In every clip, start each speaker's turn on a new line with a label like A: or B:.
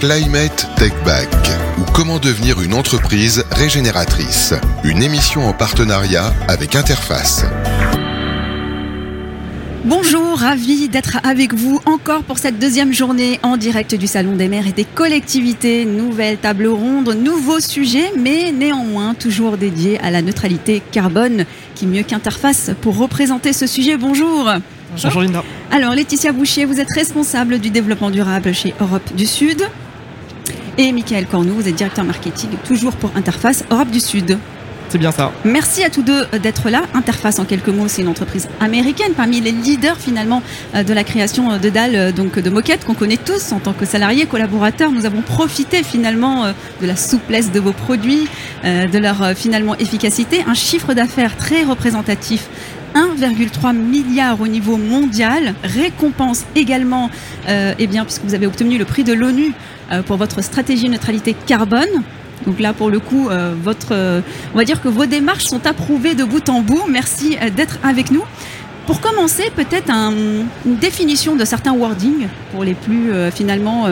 A: Climate Tech Back ou comment devenir une entreprise régénératrice. Une émission en partenariat avec Interface.
B: Bonjour, ravi d'être avec vous encore pour cette deuxième journée en direct du Salon des maires et des collectivités. Nouvelle table ronde, nouveau sujet, mais néanmoins toujours dédié à la neutralité carbone. Qui mieux qu'Interface pour représenter ce sujet? Bonjour.
C: Bonjour Linda.
B: Alors Laetitia Boucher, vous êtes responsable du développement durable chez Europe du Sud. Et Michael Cornou, vous êtes directeur marketing toujours pour Interface Europe du Sud.
C: C'est bien ça.
B: Merci à tous deux d'être là. Interface, en quelques mots, c'est une entreprise américaine parmi les leaders finalement euh, de la création de dalles, euh, donc de moquettes qu'on connaît tous en tant que salariés, collaborateurs. Nous avons profité finalement euh, de la souplesse de vos produits, de leur finalement efficacité, un chiffre d'affaires très représentatif 1,3 milliard au niveau mondial, récompense également, eh bien, puisque vous avez obtenu le prix de l'ONU pour votre stratégie neutralité carbone. Donc là, pour le coup, euh, votre, euh, on va dire que vos démarches sont approuvées de bout en bout. Merci euh, d'être avec nous. Pour commencer, peut-être une définition de certains wordings pour les plus finalement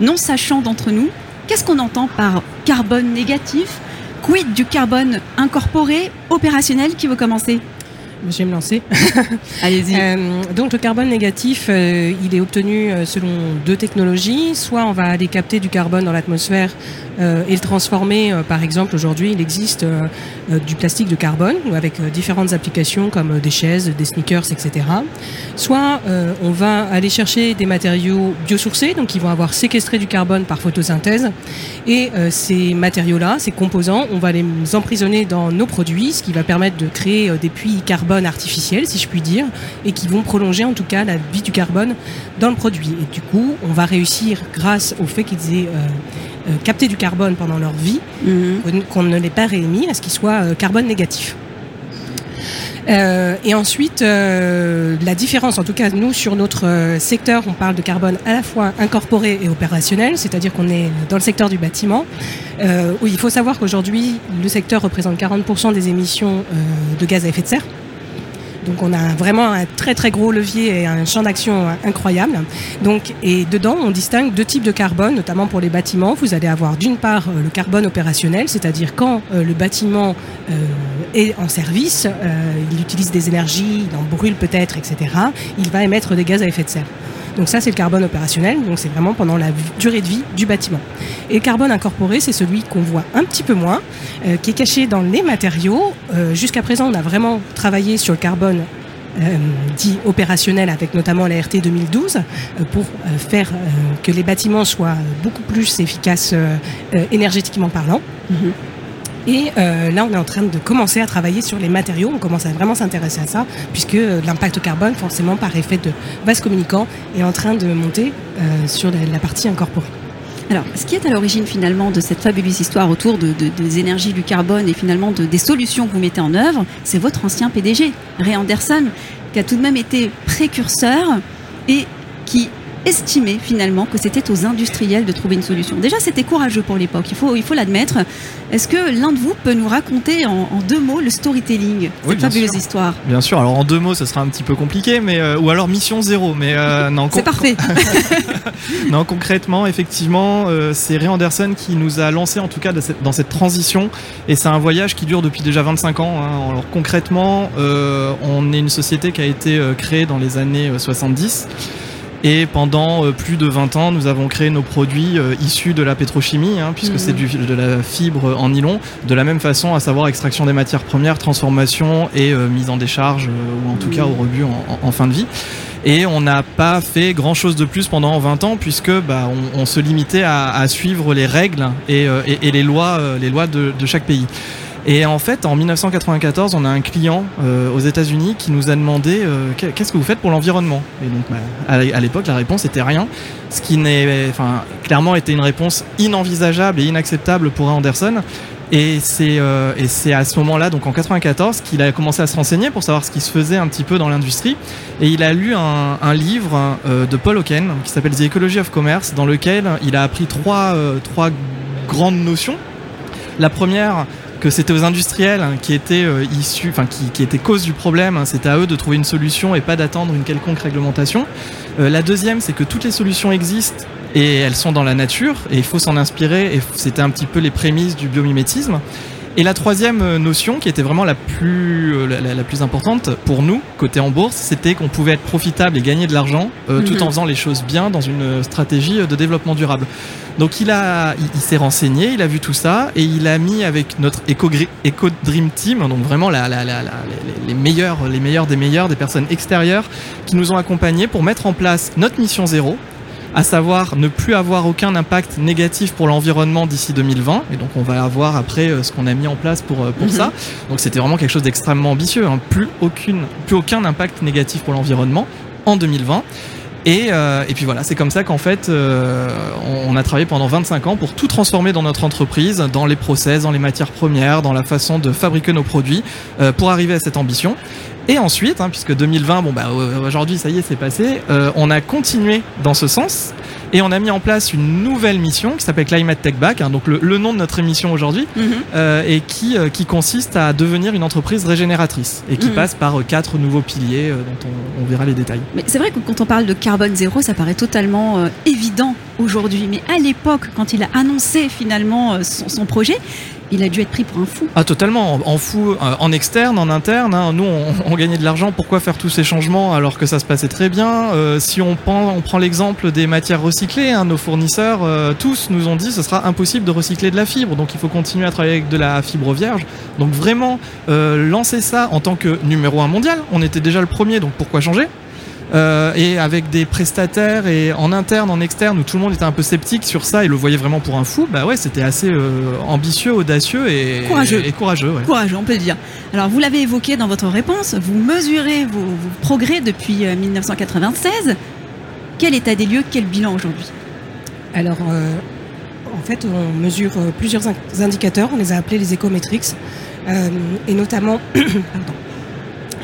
B: non sachants d'entre nous. Qu'est-ce qu'on entend par carbone négatif? Quid du carbone incorporé, opérationnel? Qui veut commencer?
D: Je vais me lancer.
B: Allez-y.
D: Euh, donc le carbone négatif, euh, il est obtenu euh, selon deux technologies. Soit on va aller capter du carbone dans l'atmosphère et le transformer. par exemple, aujourd'hui, il existe du plastique de carbone avec différentes applications comme des chaises, des sneakers, etc. Soit on va aller chercher des matériaux biosourcés, donc qui vont avoir séquestré du carbone par photosynthèse. Et ces matériaux-là, ces composants, on va les emprisonner dans nos produits, ce qui va permettre de créer des puits carbone artificielle, si je puis dire, et qui vont prolonger en tout cas la vie du carbone dans le produit. Et du coup, on va réussir, grâce au fait qu'ils aient euh, euh, capté du carbone pendant leur vie, mhm. qu'on ne l'ait pas réémis, à ce qu'il soit euh, carbone négatif. et ensuite, la différence, en tout cas nous sur notre secteur, on parle de carbone à la fois incorporé et opérationnel, c'est-à-dire qu'on est dans le secteur du bâtiment, où il faut savoir qu'aujourd'hui le secteur représente 40% des émissions de gaz à effet de serre. Donc on a vraiment un très très gros levier et un champ d'action incroyable. Donc, et dedans, on distingue deux types de carbone, notamment pour les bâtiments. Vous allez avoir d'une part euh, le carbone opérationnel, c'est-à-dire quand euh, le bâtiment euh, est en service, il utilise des énergies, il en brûle peut-être, etc. Il va émettre des gaz à effet de serre. Donc ça, c'est le carbone opérationnel, donc c'est vraiment pendant la durée de vie du bâtiment. Et le carbone incorporé, c'est celui qu'on voit un petit peu moins, euh, qui est caché dans les matériaux. Euh, jusqu'à présent, on a vraiment travaillé sur le carbone euh, dit opérationnel avec notamment la RT 2012 pour faire que les bâtiments soient beaucoup plus efficaces énergétiquement parlant. Mhm. Et euh, là, on est en train de commencer à travailler sur les matériaux. On commence à vraiment s'intéresser à ça, puisque euh, l'impact carbone, forcément, par effet de vase communicant, est en train de monter euh, sur la, partie incorporée.
B: Alors, ce qui est à l'origine finalement de cette fabuleuse histoire autour de, des énergies du carbone et finalement de, des solutions que vous mettez en œuvre, c'est votre ancien PDG, Ray Anderson, qui a tout de même été précurseur et qui estimé finalement que c'était aux industriels de trouver une solution. Déjà, c'était courageux pour l'époque, il faut il faut l'admettre. Est-ce que l'un de vous peut nous raconter en, deux mots le storytelling, cette fabuleuse histoire
C: Bien sûr. Alors en deux mots, ce sera un petit peu compliqué, mais euh, ou alors mission zéro. Mais euh, non.
B: C'est parfait.
C: non, concrètement, effectivement, euh, c'est Ray Anderson qui nous a lancé en tout cas dans cette, transition, et c'est un voyage qui dure depuis déjà 25 ans. Hein. Alors concrètement, on est une société qui a été créée dans les années 70. Et pendant euh, plus de 20 ans, nous avons créé nos produits euh, issus de la pétrochimie, hein, puisque c'est mhm. de la fibre en nylon, de la même façon, à savoir extraction des matières premières, transformation et euh, mise en décharge, ou en tout cas au rebut en, fin de vie. Et on n'a pas fait grand chose de plus pendant 20 ans, puisque bah, on, se limitait à, suivre les règles et, les lois, les lois de chaque pays. Et en fait, en 1994, on a un client euh, aux États-Unis qui nous a demandé euh, qu'est-ce que vous faites pour l'environnement? Et donc, bah, à l'époque, la réponse était rien, ce qui n'est, clairement était une réponse inenvisageable et inacceptable pour Anderson. Et c'est euh, à ce moment-là, donc en 94, qu'il a commencé à se renseigner pour savoir ce qui se faisait un petit peu dans l'industrie. Et il a lu un, livre de Paul Hawken qui s'appelle The Ecology of Commerce, dans lequel il a appris trois grandes notions. La première, que c'était aux industriels qui étaient euh, issus, enfin qui, qui, étaient cause du problème. Hein. c'était à eux de trouver une solution et pas d'attendre une quelconque réglementation. Euh, la deuxième, c'est que toutes les solutions existent et elles sont dans la nature et il faut s'en inspirer et c'était un petit peu les prémices du biomimétisme. Et la troisième euh, notion, qui était vraiment la plus, euh, la, la plus importante pour nous, côté en bourse, c'était qu'on pouvait être profitable et gagner de l'argent euh, tout
B: Mhm.
C: en faisant les choses bien dans une stratégie de développement durable. Donc il a, il, il s'est renseigné, il a vu tout ça et il a mis avec notre Eco, Eco Dream Team, donc vraiment la, la, la, la- les, les meilleurs, les meilleurs des meilleurs, des personnes extérieures qui nous ont accompagnés pour mettre en place notre mission zéro, à savoir ne plus avoir aucun impact négatif pour l'environnement d'ici 2020. Et donc on va avoir après euh, ce qu'on a mis en place pour, euh, pour
B: Mhm.
C: ça. Donc c'était vraiment quelque chose d'extrêmement ambitieux. hein. Plus, aucune, plus aucun impact négatif pour l'environnement en 2020. Et, euh, et puis voilà, c'est comme ça qu'en fait, euh, on, on a travaillé pendant 25 ans pour tout transformer dans notre entreprise, dans les process, dans les matières premières, dans la façon de fabriquer nos produits, euh, pour arriver à cette ambition. Et ensuite, hein, puisque 2020, bon bah aujourd'hui ça y est, c'est passé, euh, on a continué dans ce sens et on a mis en place une nouvelle mission qui s'appelle Climate Tech Back, hein, donc le, le nom de notre émission aujourd'hui,
B: Mhm.
C: euh, et qui, euh, qui consiste à devenir une entreprise régénératrice et qui
B: Mhm.
C: passe par quatre nouveaux piliers dont on, on verra les détails.
B: Mais c'est vrai que quand on parle de carbone zéro, ça paraît totalement évident aujourd'hui. Mais à l'époque, quand il a annoncé finalement son, son projet, il a dû être pris pour un fou.
C: Ah totalement, en, fou, euh, en externe, en interne. hein. Nous, on, gagnait de l'argent. Pourquoi faire tous ces changements alors que ça se passait très bien? Euh, Si on prend, l'exemple des matières recyclées, hein, nos fournisseurs euh, tous nous ont dit ce sera impossible de recycler de la fibre. Donc il faut continuer à travailler avec de la fibre vierge. Donc vraiment lancer ça en tant que numéro un mondial. On était déjà le premier, donc pourquoi changer? Euh, et avec des prestataires et en interne, en externe, où tout le monde était un peu sceptique sur ça et le voyait vraiment pour un fou, bah ouais, c'était assez euh, ambitieux, audacieux et
B: Courageux.
C: Et, courageux ouais.
B: Courageux, on peut le dire. Alors, vous l'avez évoqué dans votre réponse, vous mesurez vos, vos progrès depuis euh, 1996. Quel état des lieux, quel bilan aujourd'hui?
D: Alors, euh, en fait, on mesure euh, plusieurs in- indicateurs. On les a appelés les écométriques. Euh, et notamment, pardon.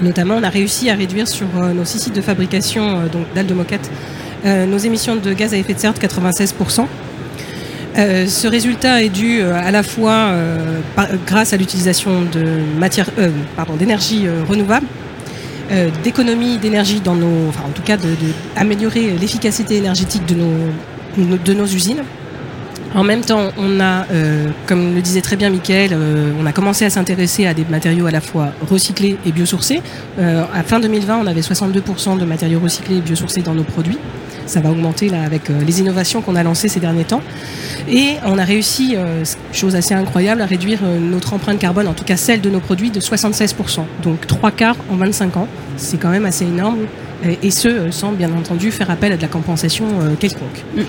D: Notamment, on a réussi à réduire sur euh, nos six sites de fabrication euh, donc d'aldes de moquette euh, nos émissions de gaz à effet de serre de 96%. Euh, ce résultat est dû à la fois grâce à l'utilisation de pardon, d'énergie renouvelable, d'économie d'énergie dans nos, enfin en tout cas de, de l'efficacité énergétique de nos usines. En même temps, on a, euh, comme le disait très bien Mickaël, euh, on a commencé à s'intéresser à des matériaux à la fois recyclés et biosourcés. Euh, à fin 2020, on avait 62% de matériaux recyclés et biosourcés dans nos produits. Ça va augmenter là avec euh, les innovations qu'on a lancées ces derniers temps. Et on a réussi, chose assez incroyable, à réduire notre empreinte carbone, en tout cas celle de nos produits, de 76%. Donc trois quarts en 25 ans. C'est quand même assez énorme. Et ce, euh, sans bien entendu faire appel à de la compensation euh, quelconque.
B: Mm, mm.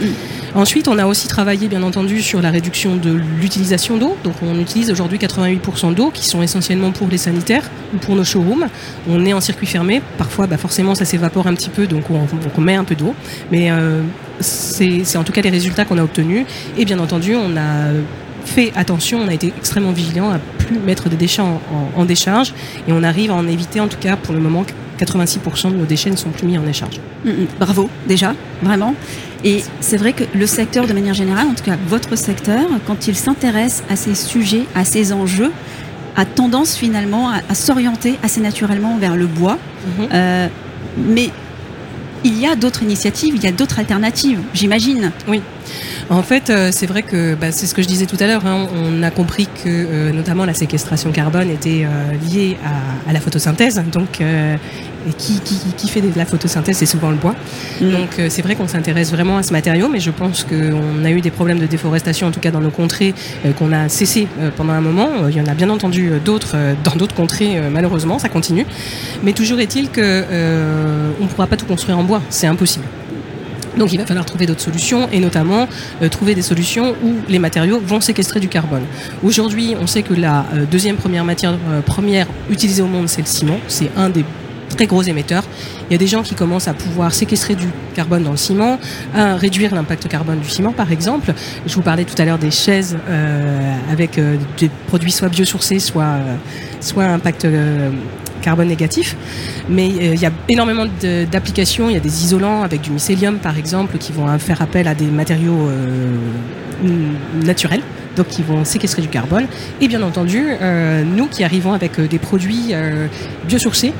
D: Ensuite, on a aussi travaillé, bien entendu, sur la réduction de l'utilisation d'eau. Donc, on utilise aujourd'hui 88% d'eau, qui sont essentiellement pour les sanitaires ou pour nos showrooms. On est en circuit fermé. Parfois, bah, forcément, ça s'évapore un petit peu, donc on, on met un peu d'eau. Mais euh, c'est c'est en tout cas les résultats qu'on a obtenus. Et bien entendu, on a fait attention, on a été extrêmement vigilant à plus mettre des déchets en, en- en décharge. Et on arrive à en éviter, en tout cas, pour le moment, 86% de nos déchets ne sont plus mis en décharge.
B: Mm, mm. Bravo, déjà, vraiment. Et c'est vrai que le secteur, de manière générale, en tout cas votre secteur, quand il s'intéresse à ces sujets, à ces enjeux, a tendance finalement à, à s'orienter assez naturellement vers le bois.
D: Mhm.
B: Euh, mais il y a d'autres initiatives, il y a d'autres alternatives, j'imagine.
D: En fait, euh, c'est vrai que bah, c'est ce que je disais tout à l'heure. hein, on a compris que euh, notamment la séquestration carbone était euh, liée à, à la photosynthèse. Donc, euh, et qui, qui, qui fait de la photosynthèse, c'est souvent le bois.
B: Mm.
D: Donc, euh, c'est vrai qu'on s'intéresse vraiment à ce matériau, mais je pense qu'on a eu des problèmes de déforestation, en tout cas dans nos contrées, euh, qu'on a cessé euh, pendant un moment. Il y en a bien entendu d'autres dans d'autres contrées, malheureusement, ça continue. Mais toujours est-il que euh, on ne pourra pas tout construire en bois, c'est impossible. Donc il va falloir trouver d'autres solutions et notamment euh, trouver des solutions où les matériaux vont séquestrer du carbone. Aujourd'hui, on sait que la euh, deuxième première matière euh, première utilisée au monde, c'est le ciment. C'est un des très gros émetteurs. Il y a des gens qui commencent à pouvoir séquestrer du carbone dans le ciment, à réduire l'impact carbone du ciment par exemple. Je vous parlais tout à l'heure des chaises euh, avec euh, des produits soit biosourcés, soit, euh, soit impact carbone négatif. Mais il y a énormément d'applications. Il y a des isolants avec du mycélium, par exemple, qui vont faire appel à des matériaux naturels, donc qui vont séquestrer du carbone. Et bien entendu, nous qui arrivons avec des produits biosourcés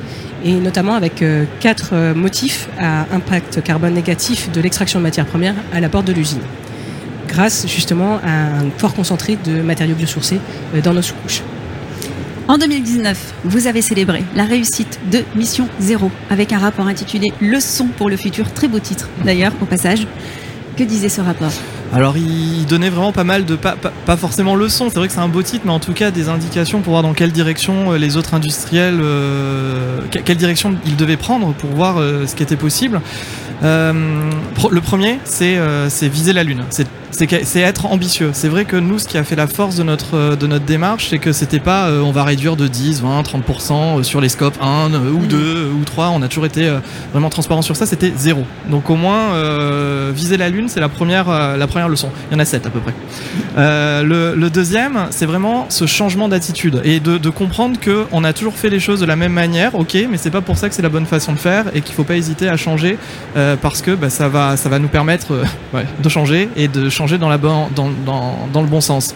D: et notamment avec quatre motifs à impact carbone négatif de l'extraction de matières premières à la porte de l'usine grâce justement à un fort concentré de matériaux biosourcés dans nos sous-couches.
B: En 2019, vous avez célébré la réussite de Mission Zéro avec un rapport intitulé Leçon pour le futur, très beau titre d'ailleurs au passage. Que disait ce rapport?
C: Alors il donnait vraiment pas mal de, pas, forcément leçons, c'est vrai que c'est un beau titre, mais en tout cas des indications pour voir dans quelle direction euh, les autres industriels, euh, quelle direction ils devaient prendre pour voir euh, ce qui était possible. le premier, c'est viser la Lune, c'est être ambitieux. C'est vrai que nous, ce qui a fait la force de notre, euh, de notre démarche, c'est que c'était pas euh, on va réduire de 10, 20, 30% sur les scopes 1 ou 2 mm. ou 3. On a toujours été euh, vraiment transparent sur ça. C'était zéro. Donc au moins, viser la Lune, c'est la première, la première leçon. Il y en a 7 à peu près. Le, deuxième, c'est vraiment ce changement d'attitude et de, de comprendre qu'on a toujours fait les choses de la même manière, ok, mais c'est pas pour ça que c'est la bonne façon de faire et qu'il faut pas hésiter à changer parce que bah, ça, va, ça va nous permettre de changer et de changer dans, la dans, dans, dans le bon sens.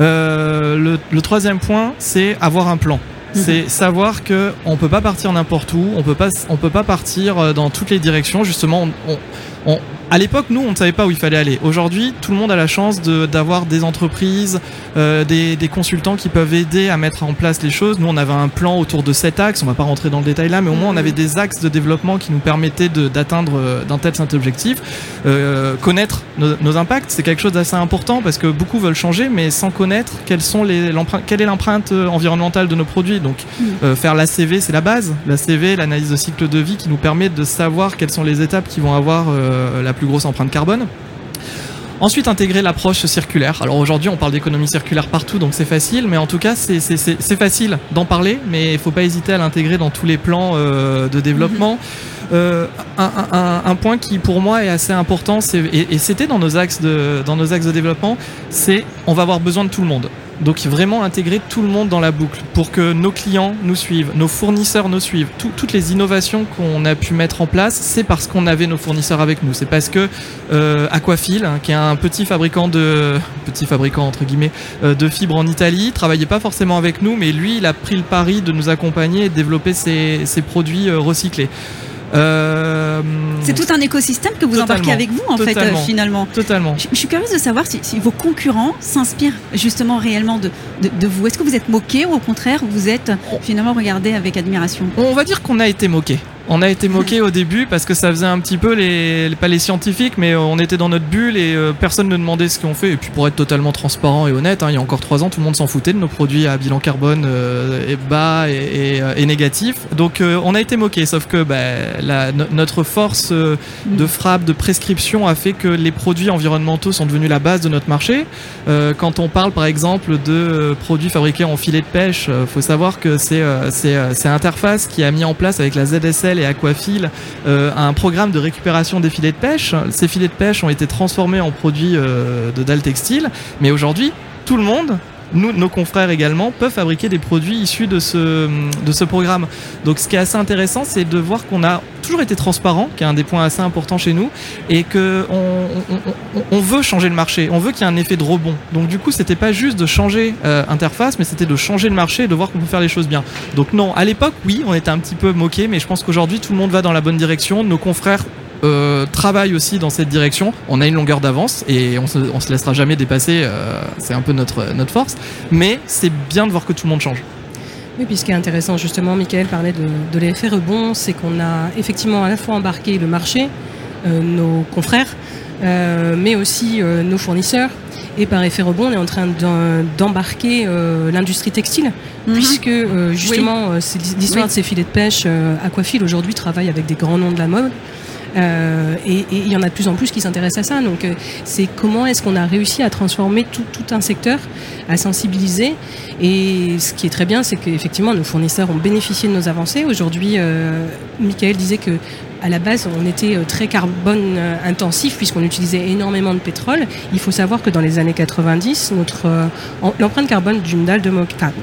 C: Euh, le, le, troisième point, c'est avoir un plan. Mhm. C'est savoir que on peut pas partir n'importe où, on peut pas, on peut pas partir euh, dans toutes les directions. Justement, on, on, à l'époque, nous, on ne savait pas où il fallait aller. Aujourd'hui, tout le monde a la chance d'avoir des entreprises, euh, des, des, consultants qui peuvent aider à mettre en place les choses. Nous, on avait un plan autour de sept axes. On va pas rentrer dans le détail là, mais au moins, on avait des axes de développement qui nous permettaient d'atteindre euh, d'un tel cet objectif. Euh, connaître nos, nos impacts, c'est quelque chose d'assez important parce que beaucoup veulent changer, mais sans connaître quelles sont les, quelle est l'empreinte euh, environnementale de nos produits. Donc, mm. euh, faire l'ACV, c'est la base. L'ACV, l'analyse de cycle de vie, qui nous permet de savoir quelles sont les étapes qui vont avoir euh, la plus grosse empreinte carbone. Ensuite, intégrer l'approche circulaire. Alors aujourd'hui, on parle d'économie circulaire partout, donc c'est facile, mais en tout cas, c'est facile d'en parler, mais il faut pas hésiter à l'intégrer dans tous les plans euh, de développement. Mm-hmm. Euh, un, un, un, point qui pour moi est assez important, et, et c'était dans nos axes de dans nos axes de développement, c'est on va avoir besoin de tout le monde. Donc vraiment intégrer tout le monde dans la boucle pour que nos clients nous suivent, nos fournisseurs nous suivent. toutes les innovations qu'on a pu mettre en place, c'est parce qu'on avait nos fournisseurs avec nous. C'est parce que euh, Aquafil, hein, qui est un petit fabricant de petit fabricant entre guillemets euh, de fibres en Italie, travaillait pas forcément avec nous, mais lui, il a pris le pari de nous accompagner et de développer ses, produits euh, recyclés.
B: Euh, c'est tout un écosystème que vous embarquez avec vous en fait euh, finalement.
C: Totalement.
B: Je, suis curieuse de savoir si, vos concurrents s'inspirent justement réellement de, de, vous. Est-ce que vous êtes moqué ou au contraire vous êtes finalement regardé avec admiration?
C: On va dire qu'on a été moqué. On a été moqué au début parce que ça faisait un petit peu les, pas les scientifiques, mais on était dans notre bulle et euh, personne ne demandait ce qu'on fait. Et puis pour être totalement transparent et honnête, hein, il y a encore trois ans, tout le monde s'en foutait de nos produits à bilan carbone euh, bas et, et, négatif. Donc euh, on a été moqué, sauf que bah, notre force de frappe, de prescription a fait que les produits environnementaux sont devenus la base de notre marché. quand on parle par exemple de produits fabriqués en filet de pêche, faut savoir que c'est c'est Interface qui a mis en place avec la ZSL et Aquafil euh, un programme de récupération des filets de pêche. Ces filets de pêche ont été transformés en produits euh, de dalles textiles, mais aujourd'hui, tout le monde nous, nos confrères également peuvent fabriquer des produits issus de ce, programme. Donc ce qui est assez intéressant, c'est de voir qu'on a toujours été transparent, qui est un des points assez importants chez nous, et que on, on, on veut changer le marché, on veut qu'il y ait un effet de rebond. Donc du coup, c'était pas juste de changer euh, interface, mais c'était de changer le marché et de voir qu'on peut faire les choses bien. Donc non, à l'époque, oui, on était un petit peu moqué, mais je pense qu'aujourd'hui, tout le monde va dans la bonne direction. Nos confrères euh, travaille aussi dans cette direction. On a une longueur d'avance et on se, on se laissera jamais dépasser. Euh, c'est un peu notre, notre force. Mais c'est bien de voir que tout le monde change.
D: Oui, puis ce qui est intéressant, justement, Michael parlait de, de l'effet rebond, c'est qu'on a effectivement à la fois embarqué le marché, euh, nos confrères, euh, mais aussi euh, nos fournisseurs. Et par effet rebond, on est en train d'embarquer euh, l'industrie textile, mhm. puisque justement, c'est l'histoire de ces filets de pêche, Aquafil aujourd'hui travaille avec des grands noms de la mode. Euh, et il y en a de plus en plus qui s'intéressent à ça. Donc, euh, c'est comment est-ce qu'on a réussi à transformer tout, un secteur, à sensibiliser. Et ce qui est très bien, c'est qu'effectivement, nos fournisseurs ont bénéficié de nos avancées. Aujourd'hui, euh, Michael disait que à la base, on était euh, très carbone euh, intensif puisqu'on utilisait énormément de pétrole. Il faut savoir que dans les années 90, notre euh, l'empreinte carbone d'une dalle de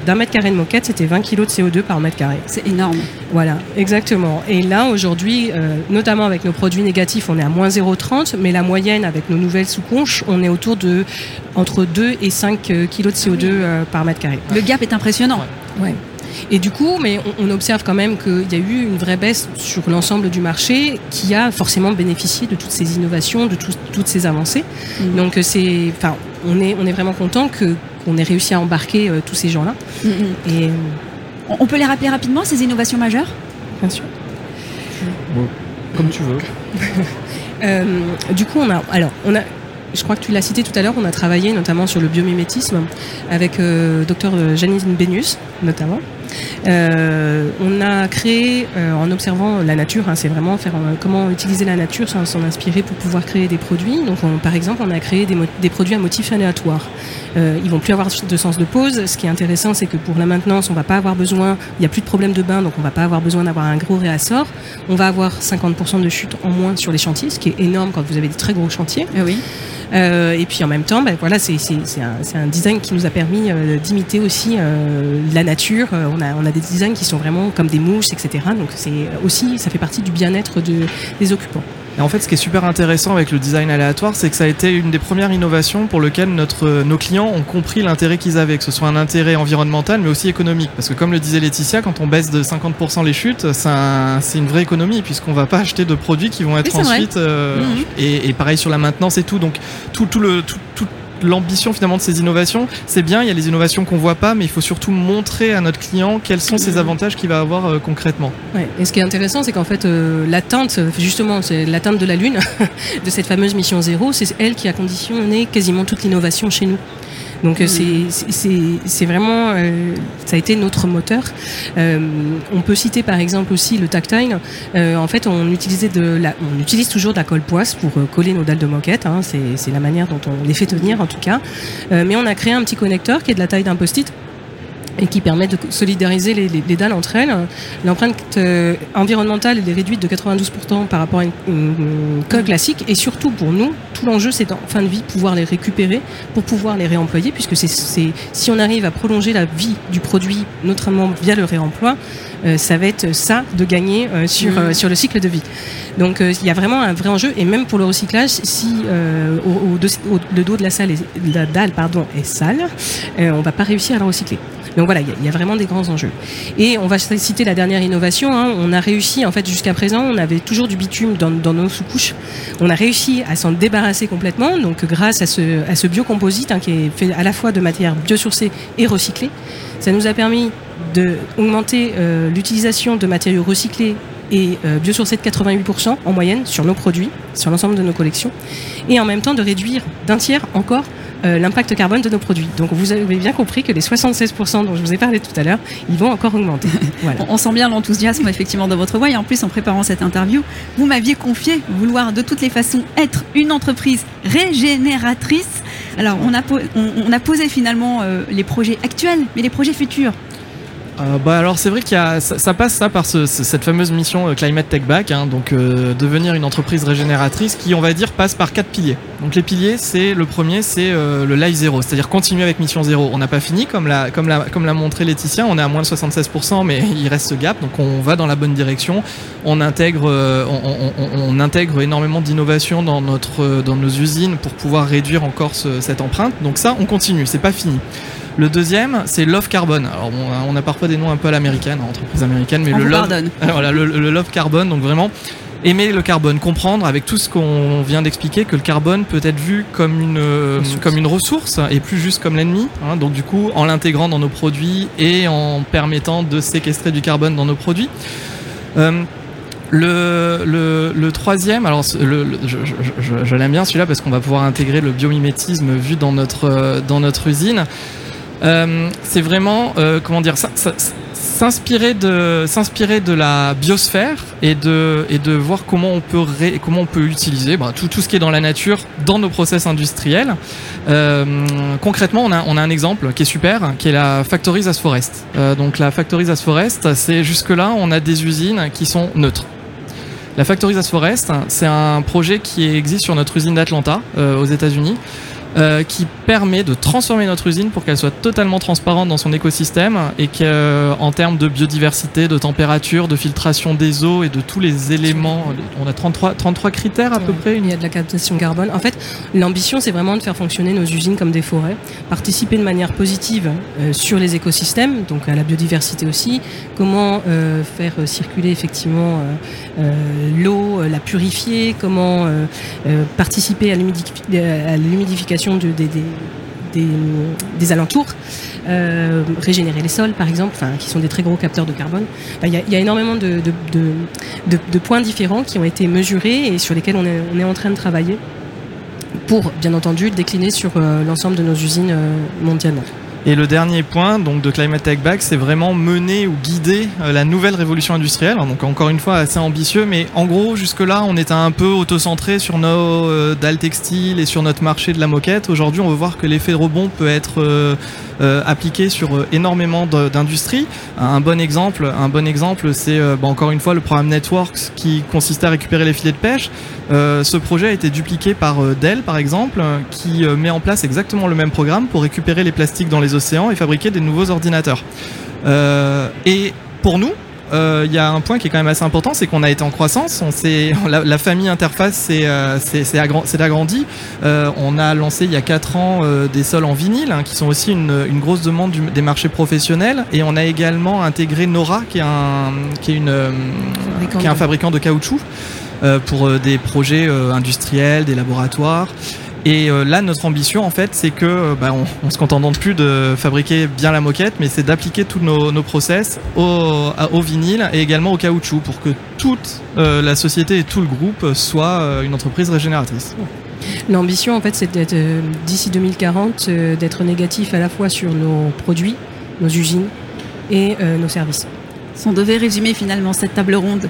D: d'un mètre carré de moquette, c'était 20 kg de CO2 par mètre carré.
B: C'est énorme.
D: Voilà, exactement. Et là, aujourd'hui, notamment avec nos produits négatifs, on est à moins 0,30, mais la moyenne avec nos nouvelles sous-conches, on est autour de entre 2 et 5 kg de CO2 par mètre carré.
B: Le gap est impressionnant.
D: Ouais. Et du coup, mais on, observe quand même qu'il y a eu une vraie baisse sur l'ensemble du marché qui a forcément bénéficié de toutes ces innovations, de toutes ces avancées. Mm. Donc c'est, enfin, on est, on est vraiment content que qu'on ait réussi à embarquer tous ces gens-là.
B: Mm, Et on peut les rappeler rapidement ces innovations majeures?
D: Bien sûr.
C: comme tu veux.
D: Euh, du coup, on a, alors, on a, je crois que tu l'as cité tout à l'heure, on a travaillé notamment sur le biomimétisme avec euh, docteur Janine Benius, notamment. Euh, on a créé, euh, en observant la nature, hein, c'est vraiment faire comment utiliser la nature sans s'en inspirer pour pouvoir créer des produits. Donc, par exemple, on a créé des, produits à motifs aléatoires. Euh, ils vont plus avoir de sens de pause. Ce qui est intéressant, c'est que pour la maintenance, on va pas avoir besoin, il n'y a plus de problème de bain, donc on va pas avoir besoin d'avoir un gros réassort. On va avoir 50% de chute en moins sur les chantiers, ce qui est énorme quand vous avez des très gros chantiers.
B: Ah oui.
D: Euh, et puis en même temps, ben, voilà, c'est un, un, design qui nous a permis euh, d'imiter aussi euh, la nature. On a, on a des designs qui sont vraiment comme des mouches, etc. Donc c'est aussi, ça fait partie du bien-être de, des occupants.
C: Et en fait, ce qui est super intéressant avec le design aléatoire, c'est que ça a été une des premières innovations pour lesquelles notre, nos clients ont compris l'intérêt qu'ils avaient, que ce soit un intérêt environnemental, mais aussi économique. Parce que comme le disait Laetitia, quand on baisse de 50% les chutes, c'est une vraie économie, puisqu'on va pas acheter de produits qui vont être ensuite... Euh, mhm. et, et, pareil sur la maintenance et tout. Donc tout, tout le... Tout, tout, l'ambition finalement de ces innovations. C'est bien, il y a les innovations qu'on voit pas, mais il faut surtout montrer à notre client quels sont ces avantages qu'il va avoir euh, concrètement.
D: Et ce qui est intéressant, c'est qu'en fait, euh, l'atteinte, justement, c'est l'atteinte de la Lune, de cette fameuse mission zéro, c'est elle qui a conditionné quasiment toute l'innovation chez nous. Donc euh, c'est vraiment, euh, ça a été notre moteur. Euh, on peut citer par exemple aussi le tactile. en fait, on utilisait de la, on utilise toujours de la colle poisse pour coller nos dalles de moquette. Hein. c'est la manière dont on les fait tenir en tout cas. mais on a créé un petit connecteur qui est de la taille d'un post-it et qui permet de solidariser les, les, dalles entre elles. L'empreinte euh, environnementale est réduite de 92% par rapport à une, colle classique et surtout pour nous, tout l'enjeu c'est en fin de vie pouvoir les récupérer pour pouvoir les réemployer puisque c'est si on arrive à prolonger la vie du produit notamment via le réemploi, euh, ça va être ça de gagner euh, sur, mmh. sur le cycle de vie. Donc il y a vraiment un vrai enjeu et même pour le recyclage, si au, le dos de la salle la dalle pardon est sale, on va pas réussir à la recycler. Donc voilà, il y, a vraiment des grands enjeux. Et on va citer la dernière innovation. Hein. On a réussi, en fait, jusqu'à présent, on avait toujours du bitume dans, nos sous-couches. On a réussi à s'en débarrasser complètement. Donc grâce à ce, biocomposite hein, qui est fait à la fois de matière biosourcée et recyclée, ça nous a permis d'augmenter euh, l'utilisation de matériaux recyclés et euh, biosourcés de 88% en moyenne sur nos produits, sur l'ensemble de nos collections, et en même temps de réduire d'un tiers encore euh, l'impact carbone de nos produits. Donc vous avez bien compris que les 76% dont je vous ai parlé tout à l'heure, ils vont encore augmenter.
B: On sent bien l'enthousiasme effectivement dans votre voix et en plus en préparant cette interview, vous m'aviez confié vouloir de toutes les façons être une entreprise régénératrice. Alors on a, on, a posé finalement euh, les projets actuels, mais les projets futurs.
C: Euh, bah alors c'est vrai qu'il y a ça, passe ça par cette fameuse mission euh, Climate Tech Back, hein, donc euh, devenir une entreprise régénératrice qui on va dire passe par quatre piliers. Donc les piliers c'est le premier c'est le live zéro, c'est-à-dire continuer avec mission zéro. On n'a pas fini comme l'a comme l'a comme l'a montré Laetitia, on est à moins de 76% mais il reste ce gap donc on va dans la bonne direction. On intègre on, on, on, intègre énormément d'innovation dans notre dans nos usines pour pouvoir réduire encore cette empreinte. Donc ça on continue, c'est pas fini. Le deuxième, c'est Love Carbon. Alors bon, on a parfois des noms un peu à l'américaine, hein, entreprise américaine, mais
B: le
C: Love, voilà, le, Love Carbon, donc vraiment aimer le carbone, comprendre avec tout ce qu'on vient d'expliquer que le carbone peut être vu comme une ressource. comme une ressource et plus juste comme l'ennemi. Hein. donc du coup, en l'intégrant dans nos produits et en permettant de séquestrer du carbone dans nos produits. Euh, le, le, le, troisième, alors le, je, je, je l'aime bien celui-là parce qu'on va pouvoir intégrer le biomimétisme vu dans notre, dans notre usine. Euh, c'est vraiment, euh, comment dire, s'inspirer de s'inspirer de la biosphère et de et de voir comment on peut comment on peut utiliser bah, tout tout ce qui est dans la nature dans nos process industriels. Euh, concrètement, on a on a un exemple qui est super, qui est la Factories as Forest. Donc la Factories as Forest, c'est jusque là on a des usines qui sont neutres. La Factories as Forest, c'est un projet qui existe sur notre usine d'Atlanta aux États-Unis. Euh, qui permet de transformer notre usine pour qu'elle soit totalement transparente dans son écosystème et qu'en termes de biodiversité, de température, de filtration des eaux et de tous les éléments, on a 33, 33 critères à peu près.
D: Il y a de la captation carbone. En fait, l'ambition, c'est vraiment de faire fonctionner nos usines comme des forêts, participer de manière positive euh, sur les écosystèmes, donc à la biodiversité aussi, comment euh, faire circuler effectivement l'eau, la purifier, comment participer à l'humidification des, alentours, euh, régénérer les sols par exemple, qui sont des très gros capteurs de carbone. Il y, a, énormément de, points différents qui ont été mesurés et sur lesquels on est, on est en train de travailler pour bien entendu décliner sur euh, l'ensemble de nos usines euh, mondialement.
C: Et le dernier point donc de Climate Tech Back, c'est vraiment mener ou guider euh, la nouvelle révolution industrielle. Donc encore une fois assez ambitieux, mais en gros jusque-là on était un peu auto-centré sur nos euh, dalles textiles et sur notre marché de la moquette. Aujourd'hui on veut voir que l'effet rebond peut être euh, appliqué sur énormément d'industries. Un bon exemple, un bon exemple, c'est bah, encore une fois le programme Networks qui consistait à récupérer les filets de pêche. ce projet a été dupliqué par Dell par exemple, qui met en place exactement le même programme pour récupérer les plastiques dans les océans et fabriquer des nouveaux ordinateurs. et pour nous, il euh, y a un point qui est quand même assez important, c'est qu'on a été en croissance. On la, la, famille interface s'est euh, agrandie. Euh, on a lancé il y a 4 ans des sols en vinyle, hein, qui sont aussi une, une grosse demande du, des marchés professionnels. Et on a également intégré Nora, qui est un, qui est une, qui est un fabricant de caoutchouc. pour des projets industriels, des laboratoires. Et euh, là, notre ambition, en fait, c'est que euh, bah, on, on, se contente plus de fabriquer bien la moquette, mais c'est d'appliquer tous nos, nos, process au, au, vinyle et également au caoutchouc pour que toute euh, la société et tout le groupe soit une entreprise régénératrice.
D: L'ambition, en fait, c'est d'être d'ici 2040, d'être négatif à la fois sur nos produits, nos usines et nos services.
B: Si on devait résumer finalement cette table ronde,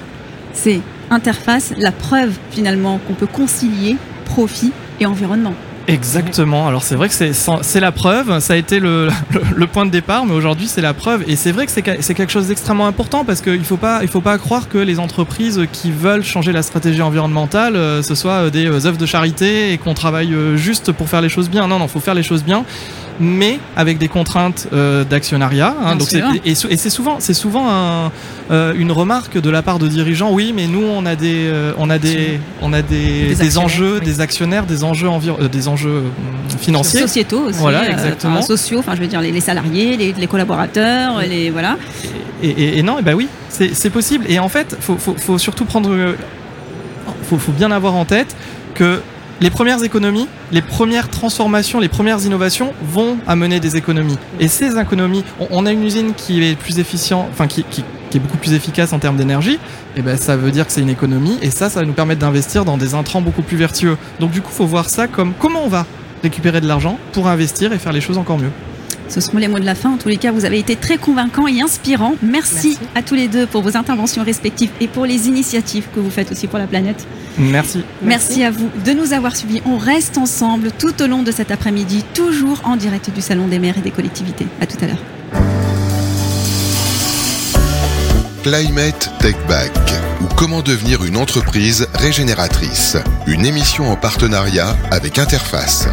B: c'est interface, la preuve finalement qu'on peut concilier profit et environnement.
C: Exactement. Alors c'est vrai que c'est la preuve. Ça a été le, le, point de départ, mais aujourd'hui c'est la preuve. Et c'est vrai que c'est quelque chose d'extrêmement important parce qu'il faut il faut pas croire que les entreprises qui veulent changer la stratégie environnementale, euh, ce soit euh, des euh, œuvres de charité et qu'on travaille juste pour faire les choses bien. Non, non, faut faire les choses bien mais avec des contraintes euh, d'actionnariat. Hein, donc et, c'est souvent, c'est souvent un, euh, une remarque de la part de dirigeants. Oui, mais nous on a des, euh, on a des, on a des, des, enjeux, des actionnaires, des enjeux des enjeux financiers,
B: sociétaux aussi,
C: voilà, exactement,
B: sociaux. Enfin, je veux dire les, salariés, les, les, collaborateurs, les voilà.
C: Et, et non, et bah oui, c'est possible. Et en fait, faut, faut, faut surtout prendre, faut, faut bien avoir en tête que les premières économies, les premières transformations, les premières innovations vont amener des économies. Et ces économies, on, a une usine qui est plus efficient, enfin qui, est beaucoup plus efficace en termes d'énergie, et ben ça veut dire que c'est une économie, et ça, ça va nous permettre d'investir dans des intrants beaucoup plus vertueux. Donc du coup, faut voir ça comme comment on va récupérer de l'argent pour investir et faire les choses encore mieux.
B: Ce seront les mots de la fin. En tous les cas, vous avez été très convaincants et inspirants. Merci, à tous les deux pour vos interventions respectives et pour les initiatives que vous faites aussi pour la planète.
C: Merci.
B: Merci, à vous de nous avoir suivis. On reste ensemble tout au long de cet après-midi, toujours en direct du Salon des maires et des collectivités. À tout à l'heure.
A: Climate Tech Back ou comment devenir une entreprise régénératrice. Une émission en partenariat avec Interface.